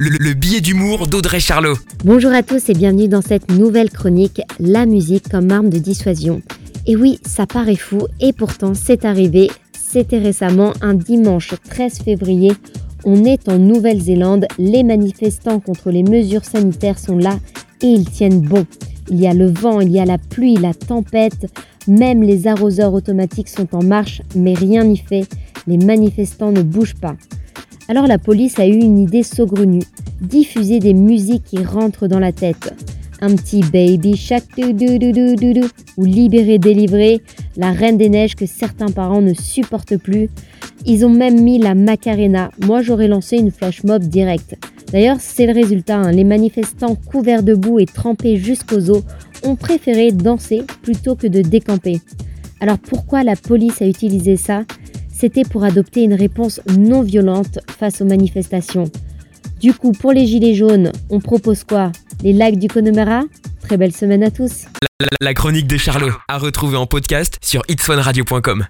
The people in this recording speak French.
le, le billet d'humour d'Audrey Charlot. Bonjour à tous et bienvenue dans cette nouvelle chronique La musique comme arme de dissuasion. Et oui, ça paraît fou et pourtant c'est arrivé. C'était récemment un dimanche 13 février. On est en Nouvelle-Zélande, les manifestants contre les mesures sanitaires sont là et ils tiennent bon. Il y a le vent, il y a la pluie, la tempête, même les arroseurs automatiques sont en marche, mais rien n'y fait. Les manifestants ne bougent pas. Alors la police a eu une idée saugrenue, diffuser des musiques qui rentrent dans la tête. Un petit baby shark ou libérer délivrer, la reine des neiges que certains parents ne supportent plus. Ils ont même mis la Macarena. Moi j'aurais lancé une flash mob directe. D'ailleurs, c'est le résultat. Hein. Les manifestants couverts de boue et trempés jusqu'aux os ont préféré danser plutôt que de décamper. Alors pourquoi la police a utilisé ça? C'était pour adopter une réponse non violente face aux manifestations. Du coup, pour les Gilets jaunes, on propose quoi? Les lacs du Connemara? Très belle semaine à tous. La, chronique de Charlot, à retrouver en podcast sur itswanradio.com.